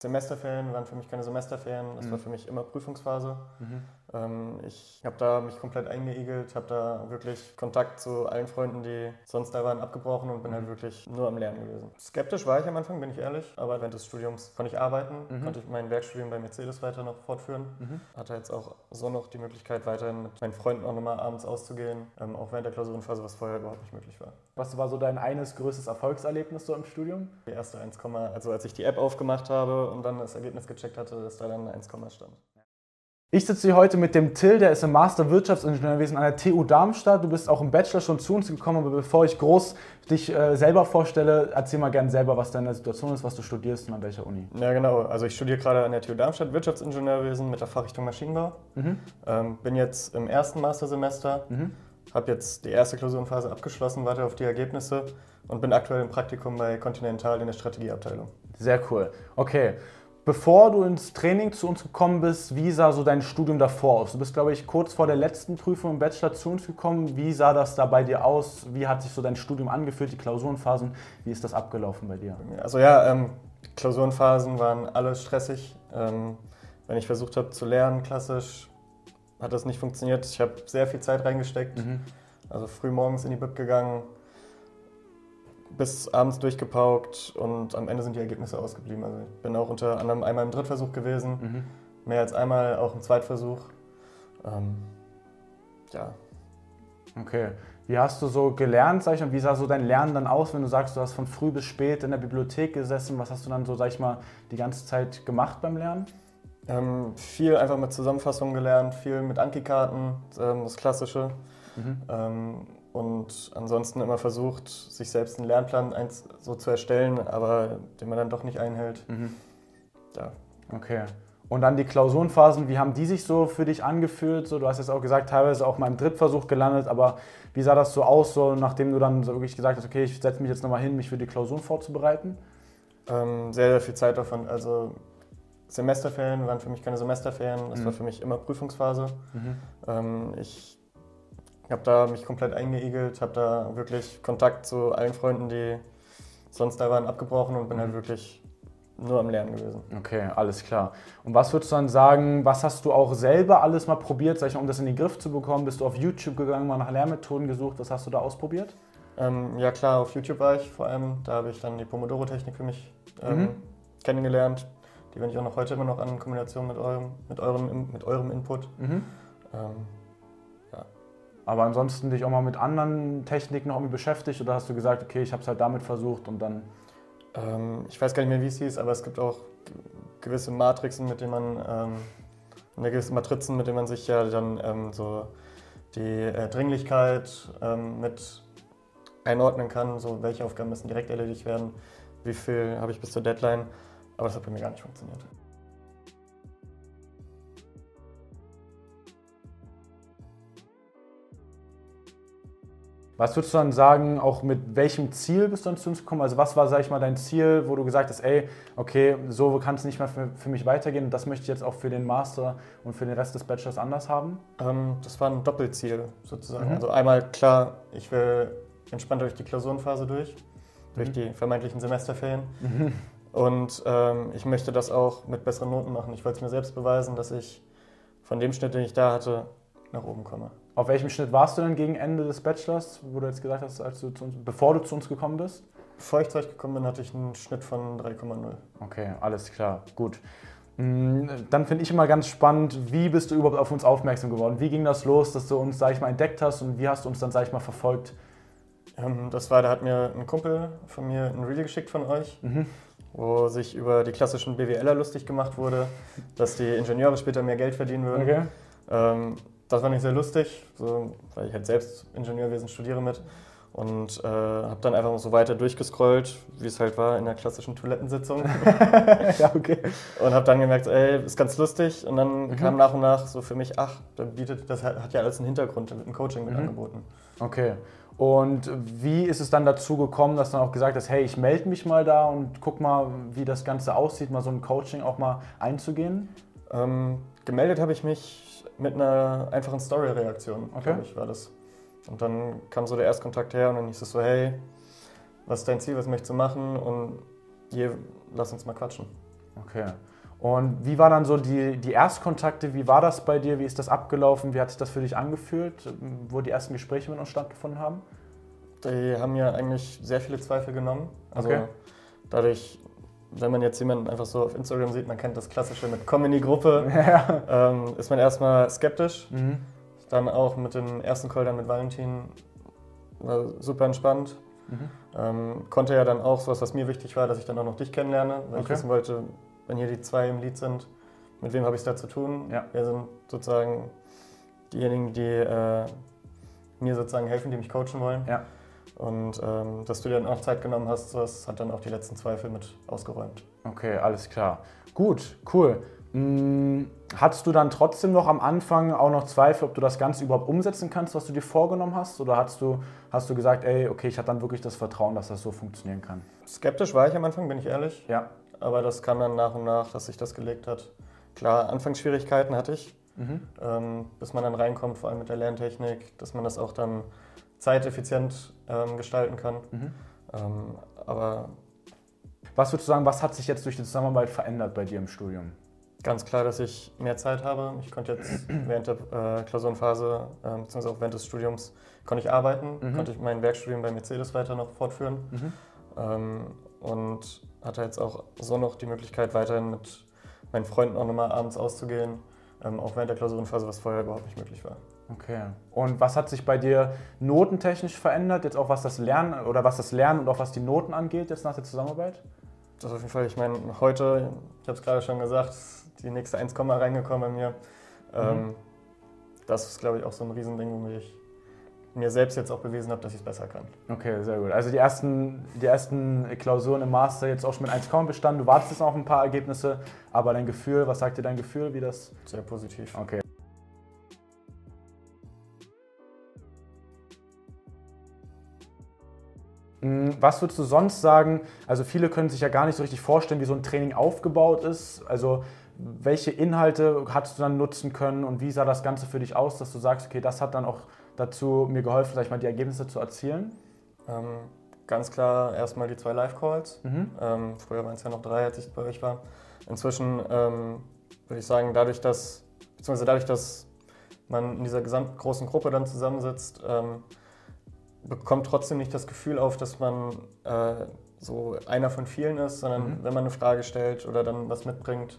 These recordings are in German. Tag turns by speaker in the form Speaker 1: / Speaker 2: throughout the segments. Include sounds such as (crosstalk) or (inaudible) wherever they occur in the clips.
Speaker 1: Semesterferien waren für mich keine Semesterferien, das
Speaker 2: Mhm.
Speaker 1: war für mich immer Prüfungsphase.
Speaker 2: Mhm.
Speaker 1: Ähm, ich habe da mich komplett eingeigelt, habe da wirklich Kontakt zu allen Freunden, die sonst da waren, abgebrochen und bin halt wirklich nur am Lernen gewesen. Skeptisch war ich am Anfang, bin ich ehrlich, aber während des Studiums konnte ich arbeiten,
Speaker 2: Mhm.
Speaker 1: konnte ich mein Werkstudium bei Mercedes weiter noch fortführen.
Speaker 2: Mhm.
Speaker 1: Hatte jetzt auch so noch die Möglichkeit, weiterhin mit meinen Freunden auch nochmal abends auszugehen, ähm, auch während der Klausurenphase, was vorher überhaupt nicht möglich war.
Speaker 2: Was war so dein eines größtes Erfolgserlebnis so im Studium?
Speaker 1: Die erste 1, also als ich die App aufgemacht habe und dann das Ergebnis gecheckt hatte, dass da dann 1, stand.
Speaker 2: Ich sitze hier heute mit dem Till, der ist im Master Wirtschaftsingenieurwesen an der TU Darmstadt. Du bist auch im Bachelor schon zu uns gekommen, aber bevor ich groß dich äh, selber vorstelle, erzähl mal gerne selber, was deine Situation ist, was du studierst und an welcher Uni.
Speaker 1: Ja, genau. Also ich studiere gerade an der TU Darmstadt Wirtschaftsingenieurwesen mit der Fachrichtung Maschinenbau.
Speaker 2: Mhm.
Speaker 1: Ähm, bin jetzt im ersten Mastersemester,
Speaker 2: Mhm.
Speaker 1: habe jetzt die erste Klausurenphase abgeschlossen, warte auf die Ergebnisse und bin aktuell im Praktikum bei Continental in der Strategieabteilung.
Speaker 2: Sehr cool. Okay. Bevor du ins Training zu uns gekommen bist, wie sah so dein Studium davor aus? Du bist, glaube ich, kurz vor der letzten Prüfung im Bachelor zu uns gekommen. Wie sah das da bei dir aus? Wie hat sich so dein Studium angefühlt, die Klausurenphasen? Wie ist das abgelaufen bei dir?
Speaker 1: Also ja, ähm, Klausurenphasen waren alle stressig. Ähm, wenn ich versucht habe zu lernen, klassisch, hat das nicht funktioniert. Ich habe sehr viel Zeit reingesteckt.
Speaker 2: Mhm.
Speaker 1: Also früh morgens in die Bib gegangen, bis abends durchgepaukt und am Ende sind die Ergebnisse ausgeblieben. Also ich bin auch unter anderem einmal im Drittversuch gewesen,
Speaker 2: Mhm.
Speaker 1: mehr als einmal auch im Zweitversuch. Ähm, ja,
Speaker 2: Okay. Wie hast du so gelernt, sag ich mal, wie sah so dein Lernen dann aus, wenn du sagst, du hast von früh bis spät in der Bibliothek gesessen? Was hast du dann so, sag ich mal, die ganze Zeit gemacht beim Lernen?
Speaker 1: ähm, viel einfach mit Zusammenfassungen gelernt, viel mit Anki-Karten, ähm, das Klassische.
Speaker 2: Mhm.
Speaker 1: Und ansonsten immer versucht, sich selbst einen Lernplan eins so zu erstellen, aber den man dann doch nicht einhält.
Speaker 2: Mhm.
Speaker 1: Ja.
Speaker 2: Okay. Und dann die Klausurenphasen, wie haben die sich so für dich angefühlt? So, du hast jetzt auch gesagt, teilweise auch mal im Drittversuch gelandet, aber wie sah das so aus, so, nachdem du dann so wirklich gesagt hast, okay, ich setze mich jetzt nochmal hin, mich für die Klausuren vorzubereiten?
Speaker 1: Ähm, sehr, sehr viel Zeit davon. Also Semesterferien waren für mich keine Semesterferien, das
Speaker 2: Mhm.
Speaker 1: war für mich immer Prüfungsphase.
Speaker 2: Mhm.
Speaker 1: Ähm, ich habe da mich komplett eingeigelt, habe da wirklich Kontakt zu allen Freunden, die sonst da waren, abgebrochen und bin
Speaker 2: Mhm.
Speaker 1: halt wirklich nur am Lernen gewesen.
Speaker 2: Okay, alles klar. Und was würdest du dann sagen, was hast du auch selber alles mal probiert, sag ich mal, um das in den Griff zu bekommen? Bist du auf YouTube gegangen, mal nach Lernmethoden gesucht? Was hast du da ausprobiert?
Speaker 1: Ähm, ja klar, auf YouTube war ich vor allem, da habe ich dann die Pomodoro-Technik für mich ähm,
Speaker 2: Mhm.
Speaker 1: kennengelernt. Die wende ich auch noch heute immer noch an in Kombination mit eurem, mit eurem, mit eurem Input.
Speaker 2: Mhm.
Speaker 1: Ähm,
Speaker 2: Aber ansonsten dich auch mal mit anderen Techniken noch irgendwie beschäftigt oder hast du gesagt, okay, ich habe es halt damit versucht und dann.
Speaker 1: Ähm, ich weiß gar nicht mehr, wie es hieß, aber es gibt auch gewisse Matrixen, mit denen man, ähm, eine gewisse Matrizen, mit denen man sich ja dann ähm, so die äh, Dringlichkeit ähm, mit einordnen kann, so welche Aufgaben müssen direkt erledigt werden, wie viel habe ich bis zur Deadline, aber das hat bei mir gar nicht funktioniert.
Speaker 2: Was würdest du dann sagen, auch mit welchem Ziel bist du dann zu uns gekommen? Also was war, sag ich mal, dein Ziel, wo du gesagt hast, ey, okay, so kann es nicht mehr für, für mich weitergehen und das möchte ich jetzt auch für den Master und für den Rest des Bachelors anders haben?
Speaker 1: Ähm, das war ein Doppelziel sozusagen.
Speaker 2: Mhm.
Speaker 1: Also einmal klar, ich will entspannt durch die Klausurenphase durch, durch
Speaker 2: Mhm.
Speaker 1: die vermeintlichen Semesterferien. Und ähm, ich möchte das auch mit besseren Noten machen. Ich wollte es mir selbst beweisen, dass ich von dem Schnitt, den ich da hatte, nach oben komme.
Speaker 2: Auf welchem Schnitt warst du denn gegen Ende des Bachelors, wo du jetzt gesagt hast, als du zu uns, bevor du zu uns gekommen bist?
Speaker 1: Bevor ich zu euch gekommen bin, hatte ich einen Schnitt von 3,0.
Speaker 2: Okay, alles klar, gut. Mm, Dann finde ich immer ganz spannend, wie bist du überhaupt auf uns aufmerksam geworden? Wie ging das los, dass du uns, sag ich mal, entdeckt hast und wie hast du uns dann, sag ich mal, verfolgt?
Speaker 1: Ähm, das war, da hat mir ein Kumpel von mir ein Reel geschickt von euch,
Speaker 2: Mhm.
Speaker 1: wo sich über die klassischen BWLer lustig gemacht wurde, dass die Ingenieure später mehr Geld verdienen würden.
Speaker 2: Okay.
Speaker 1: Ähm, das war nicht sehr lustig, so, weil ich halt selbst Ingenieurwesen studiere mit. Und äh, habe dann einfach so weiter durchgescrollt, wie es halt war in der klassischen Toilettensitzung. (laughs)
Speaker 2: ja, okay.
Speaker 1: und habe dann gemerkt, ey, ist ganz lustig. Und dann
Speaker 2: Mhm.
Speaker 1: kam nach und nach so für mich, ach, da bietet, das hat hat ja alles einen Hintergrund, da wird ein Coaching mit
Speaker 2: Mhm.
Speaker 1: angeboten.
Speaker 2: Okay. Und wie ist es dann dazu gekommen, dass du dann auch gesagt hast, hey, ich melde mich mal da und guck mal, wie das Ganze aussieht, mal so ein Coaching auch mal einzugehen?
Speaker 1: Ähm, gemeldet habe ich mich mit einer einfachen Story-Reaktion,
Speaker 2: Okay.
Speaker 1: glaube ich, war das. Und dann kam so der Erstkontakt her und dann hieß es so, hey, was ist dein Ziel, was möchtest du machen? Und hier, lass uns mal quatschen.
Speaker 2: Okay. Und wie war dann so die, die Erstkontakte? Wie war das bei dir? Wie ist das abgelaufen? Wie hat sich das für dich angefühlt, wo die ersten Gespräche mit uns stattgefunden haben?
Speaker 1: Die haben ja eigentlich sehr viele Zweifel genommen. Also
Speaker 2: Okay.
Speaker 1: dadurch, wenn man jetzt jemanden einfach so auf Instagram sieht, man kennt das Klassische mit Komm in die Gruppe, (laughs)
Speaker 2: Ja.
Speaker 1: ähm, ist man erstmal skeptisch.
Speaker 2: Mhm.
Speaker 1: Dann auch mit dem ersten Call dann mit Valentin war super entspannt.
Speaker 2: Mhm.
Speaker 1: Ähm, konnte ja dann auch sowas, was mir wichtig war, dass ich dann auch noch dich kennenlerne, weil ich
Speaker 2: Okay.
Speaker 1: wissen wollte, wenn hier die zwei im Lied sind, mit wem habe ich es da zu tun?
Speaker 2: Ja.
Speaker 1: Wer sind sozusagen diejenigen, die äh, mir sozusagen helfen, die mich coachen wollen?
Speaker 2: Ja.
Speaker 1: Und ähm, dass du dir dann auch Zeit genommen hast, das hat dann auch die letzten Zweifel mit ausgeräumt.
Speaker 2: Okay, alles klar. Gut, cool. Mm, Hattest du dann trotzdem noch am Anfang auch noch Zweifel, ob du das Ganze überhaupt umsetzen kannst, was du dir vorgenommen hast? Oder hast du, hast du gesagt, ey, okay, ich hatte dann wirklich das Vertrauen, dass das so funktionieren kann?
Speaker 1: Skeptisch war ich am Anfang, bin ich ehrlich.
Speaker 2: Ja.
Speaker 1: Aber das kam dann nach und nach, dass sich das gelegt hat. Klar, Anfangsschwierigkeiten hatte ich,
Speaker 2: Mhm.
Speaker 1: ähm, bis man dann reinkommt, vor allem mit der Lerntechnik, dass man das auch dann zeiteffizient ähm, gestalten kann.
Speaker 2: Mhm.
Speaker 1: Ähm, aber
Speaker 2: Was würdest du sagen, was hat sich jetzt durch die Zusammenarbeit verändert bei dir im Studium?
Speaker 1: ganz klar, dass ich mehr Zeit habe. Ich konnte jetzt (clears throat) während der äh, Klausurenphase, äh, beziehungsweise auch während des Studiums, konnte ich arbeiten,
Speaker 2: Mhm.
Speaker 1: konnte ich mein Werkstudium bei Mercedes weiter noch fortführen.
Speaker 2: Mhm.
Speaker 1: Ähm, und hatte jetzt auch so noch die Möglichkeit, weiterhin mit meinen Freunden auch nochmal abends auszugehen, ähm, auch während der Klausurenphase, was vorher überhaupt nicht möglich war.
Speaker 2: Okay. Und was hat sich bei dir notentechnisch verändert, jetzt auch was das Lernen oder was das Lernen und auch was die Noten angeht, jetzt nach der Zusammenarbeit?
Speaker 1: Das auf jeden Fall, ich meine, heute, ich habe es gerade schon gesagt, die nächste 1, reingekommen bei mir. Ähm, das ist, glaube ich, auch so ein Riesending, womit ich mir selbst jetzt auch bewiesen habe, dass ich es besser kann.
Speaker 2: Okay, sehr gut. Also die ersten, die ersten Klausuren im Master jetzt auch schon mit 1 bestanden. Du wartest jetzt noch auf ein paar Ergebnisse, aber dein Gefühl, was sagt dir dein Gefühl, wie das?
Speaker 1: Sehr positiv.
Speaker 2: Okay. Was würdest du sonst sagen? Also viele können sich ja gar nicht so richtig vorstellen, wie so ein Training aufgebaut ist. Also welche Inhalte hast du dann nutzen können und wie sah das Ganze für dich aus, dass du sagst, okay, das hat dann auch dazu mir geholfen, sag ich mal, die Ergebnisse zu erzielen?
Speaker 1: Ähm, ganz klar erstmal die zwei Live-Calls.
Speaker 2: Mhm.
Speaker 1: Ähm, früher waren es ja noch drei, als ich bei euch war. Inzwischen ähm, würde ich sagen, dadurch, dass, beziehungsweise dadurch, dass man in dieser gesamt großen Gruppe dann zusammensitzt, ähm, bekommt trotzdem nicht das Gefühl auf, dass man äh, so einer von vielen ist, sondern
Speaker 2: Mhm.
Speaker 1: wenn man eine Frage stellt oder dann was mitbringt,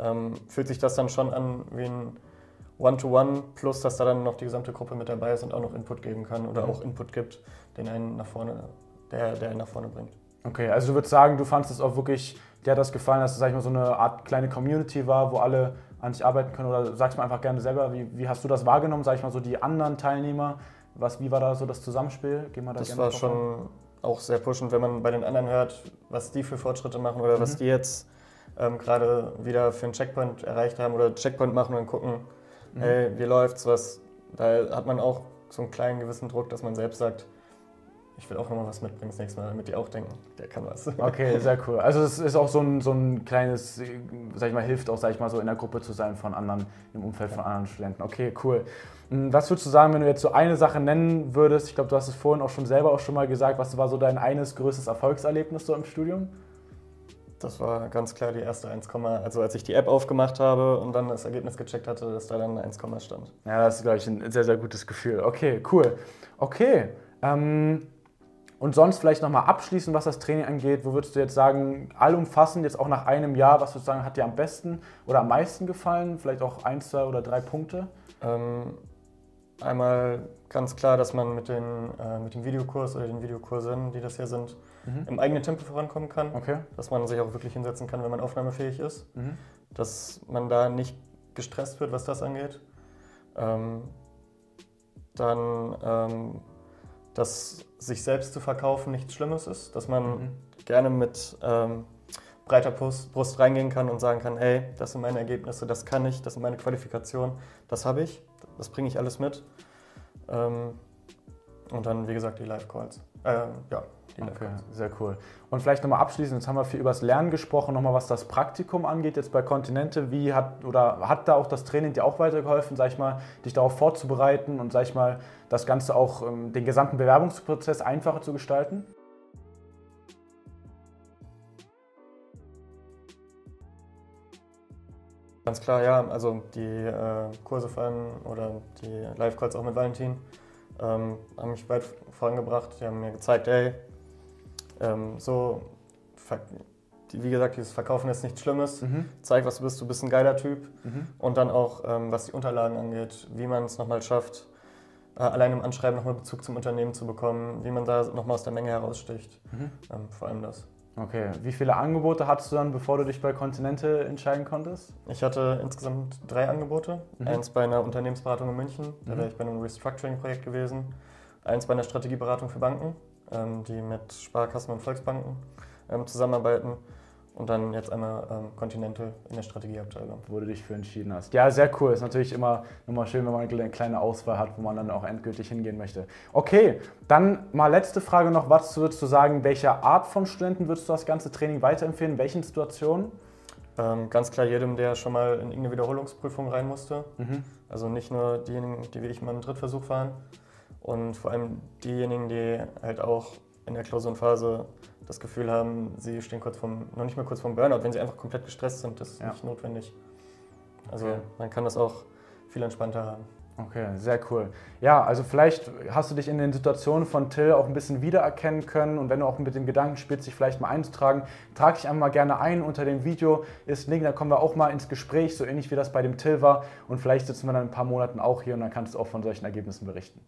Speaker 1: ähm, fühlt sich das dann schon an wie ein One-to-One, plus dass da dann noch die gesamte Gruppe mit dabei ist und auch noch Input geben kann oder
Speaker 2: Mhm.
Speaker 1: auch Input gibt, den einen nach vorne, der, der einen nach vorne bringt.
Speaker 2: Okay, also du würdest sagen, du fandest es auch wirklich, dir hat das gefallen, dass es, sag ich mal, so eine Art kleine Community war, wo alle an sich arbeiten können? Oder sagst du mir einfach gerne selber, wie, wie hast du das wahrgenommen, sag ich mal, so die anderen Teilnehmer? Was, wie war da so das Zusammenspiel? Geh mal da
Speaker 1: Das
Speaker 2: gerne
Speaker 1: war schon auch sehr pushend, wenn man bei den anderen hört, was die für Fortschritte machen oder was
Speaker 2: Mhm.
Speaker 1: die jetzt ähm, gerade wieder für einen Checkpoint erreicht haben oder Checkpoint machen und gucken,
Speaker 2: Mhm.
Speaker 1: hey, wie läuft's, was. Da hat man auch so einen kleinen gewissen Druck, dass man selbst sagt, ich will auch nochmal was mitbringen das nächste Mal, damit die auch denken, der kann was. (laughs)
Speaker 2: Okay, sehr cool. Also es ist auch so ein, so ein kleines, sag ich mal, hilft auch, sag ich mal, so in der Gruppe zu sein von anderen, im Umfeld von anderen Studenten. Okay, cool. Hm, Was würdest du sagen, wenn du jetzt so eine Sache nennen würdest? Ich glaube, du hast es vorhin auch schon selber auch schon mal gesagt. Was war so dein eines größtes Erfolgserlebnis so im Studium?
Speaker 1: Das war ganz klar die erste 1, also als ich die App aufgemacht habe und dann das Ergebnis gecheckt hatte, dass da dann 1, stand.
Speaker 2: Ja, das ist, glaube ich, ein sehr, sehr gutes Gefühl. Okay, cool. Okay. Ähm, und sonst vielleicht nochmal abschließend, was das Training angeht. Wo würdest du jetzt sagen, allumfassend, jetzt auch nach einem Jahr, was würdest du sagen, hat dir am besten oder am meisten gefallen? Vielleicht auch ein, zwei oder drei Punkte?
Speaker 1: Ähm, einmal ganz klar, dass man mit, den, äh, mit dem Videokurs oder den Videokursen, die das hier sind,
Speaker 2: Mhm.
Speaker 1: im eigenen Tempo vorankommen kann.
Speaker 2: Okay.
Speaker 1: Dass man sich auch wirklich hinsetzen kann, wenn man aufnahmefähig ist.
Speaker 2: Mhm.
Speaker 1: Dass man da nicht gestresst wird, was das angeht. Ähm, dann, ähm, dass sich selbst zu verkaufen nichts Schlimmes ist. Dass man
Speaker 2: Mhm.
Speaker 1: gerne mit ähm, breiter Brust, Brust reingehen kann und sagen kann, hey, das sind meine Ergebnisse, das kann ich, das sind meine Qualifikationen, das habe ich, das bringe ich alles mit. Ähm, und dann, wie gesagt, die Live-Calls. Ähm, ja,
Speaker 2: Okay, sehr cool. Und vielleicht nochmal abschließend, jetzt haben wir viel über das Lernen gesprochen, nochmal was das Praktikum angeht, jetzt bei Continente, wie hat oder hat da auch das Training dir auch weitergeholfen, sag ich mal, dich darauf vorzubereiten und sag ich mal, das Ganze auch ähm, den gesamten Bewerbungsprozess einfacher zu gestalten?
Speaker 1: Ganz klar, ja. Also die äh, Kurse vor allem oder die Live-Calls auch mit Valentin ähm, haben mich weit vorangebracht. Die haben mir gezeigt, ey, ähm, so, wie gesagt, dieses Verkaufen ist nichts Schlimmes. Mhm. Zeig, was du bist, du bist ein geiler Typ. Mhm. Und dann auch, ähm, was die Unterlagen angeht, wie man es nochmal schafft, äh, allein im Anschreiben nochmal Bezug zum Unternehmen zu bekommen, wie man da nochmal aus der Menge heraussticht. Mhm. Ähm, vor allem das.
Speaker 2: Okay, wie viele Angebote hattest du dann, bevor du dich bei Continente entscheiden konntest?
Speaker 1: Ich hatte insgesamt drei Angebote. Mhm. Eins bei einer Unternehmensberatung in München, da mhm. wäre ich bei einem Restructuring-Projekt gewesen. Eins bei einer Strategieberatung für Banken, die mit Sparkassen und Volksbanken ähm, zusammenarbeiten und dann jetzt einmal ähm, Continental in der Strategieabteilung.
Speaker 2: Wo du dich für entschieden hast. Ja, sehr cool. Ist natürlich immer, immer schön, wenn man eine kleine Auswahl hat, wo man dann auch endgültig hingehen möchte. Okay, dann mal letzte Frage noch. Was würdest du sagen, welcher Art von Studenten würdest du das ganze Training weiterempfehlen? In welchen Situationen?
Speaker 1: Ähm, ganz klar jedem, der schon mal in irgendeine Wiederholungsprüfung rein musste. Mhm. Also nicht nur diejenigen, die wie ich mal im Drittversuch waren. Und vor allem diejenigen, die halt auch in der Klausurenphase das Gefühl haben, sie stehen kurz vom, noch nicht mal kurz vom Burnout, wenn sie einfach komplett gestresst sind, das ist ja. nicht notwendig. Also okay. man kann das auch viel entspannter haben.
Speaker 2: Okay, sehr cool. Ja, also vielleicht hast du dich in den Situationen von Till auch ein bisschen wiedererkennen können und wenn du auch mit dem Gedanken spielst, dich vielleicht mal einzutragen, trag dich einmal gerne ein. Unter dem Video ist Link, da kommen wir auch mal ins Gespräch, so ähnlich wie das bei dem Till war und vielleicht sitzen wir dann in ein paar Monaten auch hier und dann kannst du auch von solchen Ergebnissen berichten.